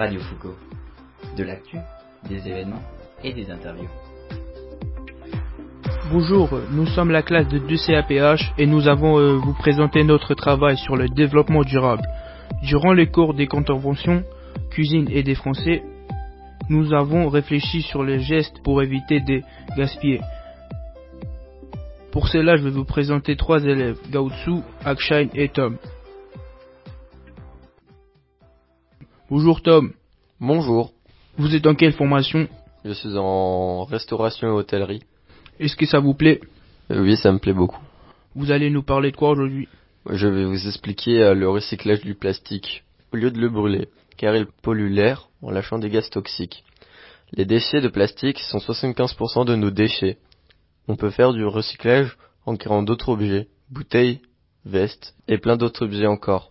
Radio Foucault. De l'actu, des événements et des interviews. Bonjour, nous sommes la classe de 2CAPH et nous avons euh, vous présenter notre travail sur le développement durable. Durant les cours des contraventions, cuisine et des français, nous avons réfléchi sur les gestes pour éviter de gaspiller. Pour cela, je vais vous présenter trois élèves, Gaotsu, Akshain et Tom. Bonjour Tom. Bonjour. Vous êtes en quelle formation? Je suis en restauration et hôtellerie. Est-ce que ça vous plaît? Euh, Oui, ça me plaît beaucoup. Vous allez nous parler de quoi aujourd'hui? Je vais vous expliquer euh, le recyclage du plastique. Au lieu de le brûler, car il pollue l'air en lâchant des gaz toxiques. Les déchets de plastique sont 75% de nos déchets. On peut faire du recyclage en créant d'autres objets, bouteilles, vestes et plein d'autres objets encore.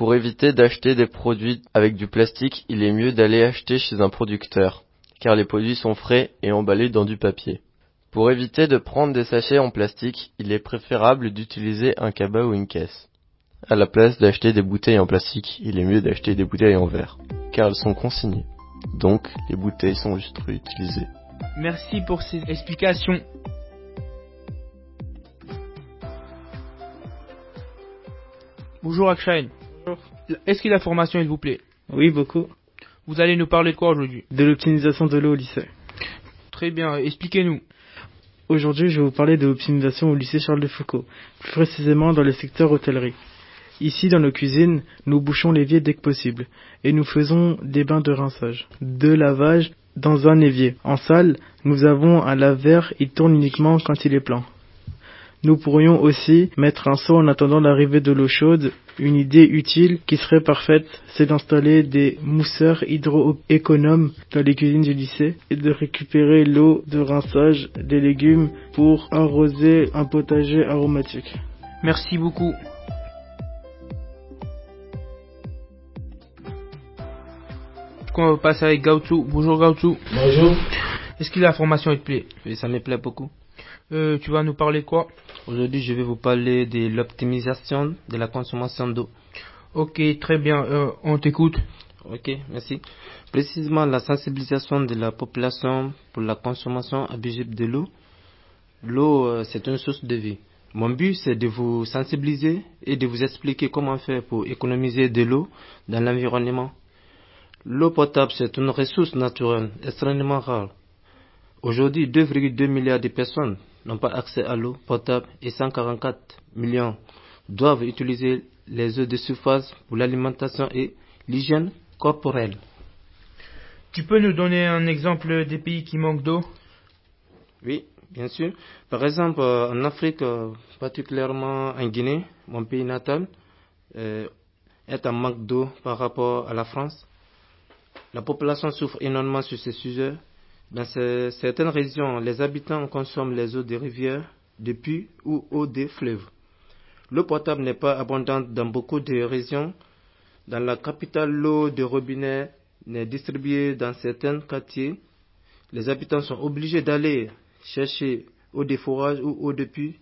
Pour éviter d'acheter des produits avec du plastique, il est mieux d'aller acheter chez un producteur, car les produits sont frais et emballés dans du papier. Pour éviter de prendre des sachets en plastique, il est préférable d'utiliser un cabas ou une caisse. À la place d'acheter des bouteilles en plastique, il est mieux d'acheter des bouteilles en verre, car elles sont consignées. Donc, les bouteilles sont juste réutilisées. Merci pour ces explications. Bonjour Est-ce qu'il a la formation, il vous plaît Oui, beaucoup. Vous allez nous parler de quoi aujourd'hui De l'optimisation de l'eau au lycée. Très bien, expliquez-nous. Aujourd'hui, je vais vous parler de l'optimisation au lycée Charles de Foucault, plus précisément dans le secteur hôtellerie. Ici, dans nos cuisines, nous bouchons l'évier dès que possible, et nous faisons des bains de rinçage, de lavage dans un évier. En salle, nous avons un lave-verre, il tourne uniquement quand il est plein. Nous pourrions aussi mettre un seau en attendant l'arrivée de l'eau chaude. Une idée utile qui serait parfaite, c'est d'installer des mousseurs hydro-économes dans les cuisines du lycée et de récupérer l'eau de rinçage des légumes pour arroser un potager aromatique. Merci beaucoup. On va passer avec Gaotsu. Bonjour Gaotsu. Bonjour. Est-ce a la formation, te plaît Oui, ça me plaît beaucoup. Euh, Tu vas nous parler quoi Aujourd'hui, je vais vous parler de l'optimisation de la consommation d'eau. Ok, très bien. Euh, on t'écoute. Ok, merci. Précisément, la sensibilisation de la population pour la consommation abusive de l'eau. L'eau, euh, c'est une source de vie. Mon but, c'est de vous sensibiliser et de vous expliquer comment faire pour économiser de l'eau dans l'environnement. L'eau potable, c'est une ressource naturelle extrêmement rare. Aujourd'hui, 2,2 milliards de personnes n'ont pas accès à l'eau potable et 144 millions doivent utiliser les eaux de surface pour l'alimentation et l'hygiène corporelle. Tu peux nous donner un exemple des pays qui manquent d'eau? Oui, bien sûr. Par exemple, euh, en Afrique, euh, particulièrement en Guinée, mon pays natal, euh, est en manque d'eau par rapport à la France. La population souffre énormément sur ce sujet. Dans certaines régions, les habitants consomment les eaux des rivières, des puits ou eaux des fleuves. L'eau potable n'est pas abondante dans beaucoup de régions. Dans la capitale, l'eau de robinet n'est distribuée dans certains quartiers. Les habitants sont obligés d'aller chercher eau de forage ou eau de puits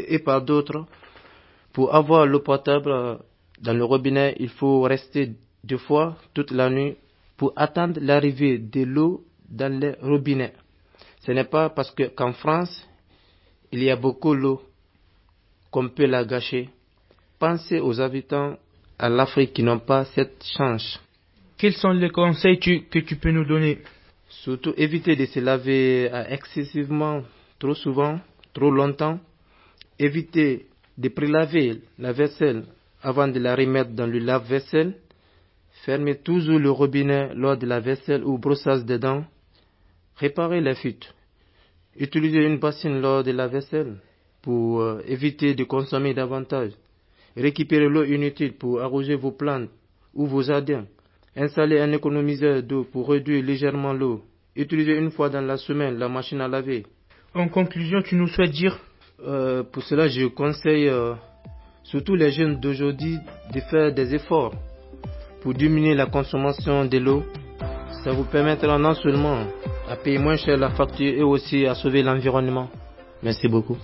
et par d'autres. Pour avoir l'eau potable euh, dans le robinet, il faut rester deux fois toute la nuit pour attendre l'arrivée de l'eau dans les robinets. Ce n'est pas parce que qu'en France, il y a beaucoup d'eau qu'on peut la gâcher. Pensez aux habitants à l'Afrique qui n'ont pas cette chance. Quels sont les conseils tu- que tu peux nous donner? Surtout éviter de se laver excessivement, trop souvent, trop longtemps. Éviter de prélaver la vaisselle avant de la remettre dans le lave-vaisselle. Fermez toujours le robinet lors de la vaisselle ou brossage des dents. Réparez les fuites. Utilisez une bassine lors de la vaisselle pour euh, éviter de consommer davantage. Récupérez l'eau inutile pour arroser vos plantes ou vos jardins. Installez un économiseur d'eau pour réduire légèrement l'eau. Utilisez une fois dans la semaine la machine à laver. En conclusion, tu nous souhaites dire? Euh, pour cela, je conseille euh, surtout les jeunes d'aujourd'hui de faire des efforts pour diminuer la consommation de l'eau. Ça vous permettra non seulement à payer moins cher la facture et aussi à sauver l'environnement. Merci beaucoup.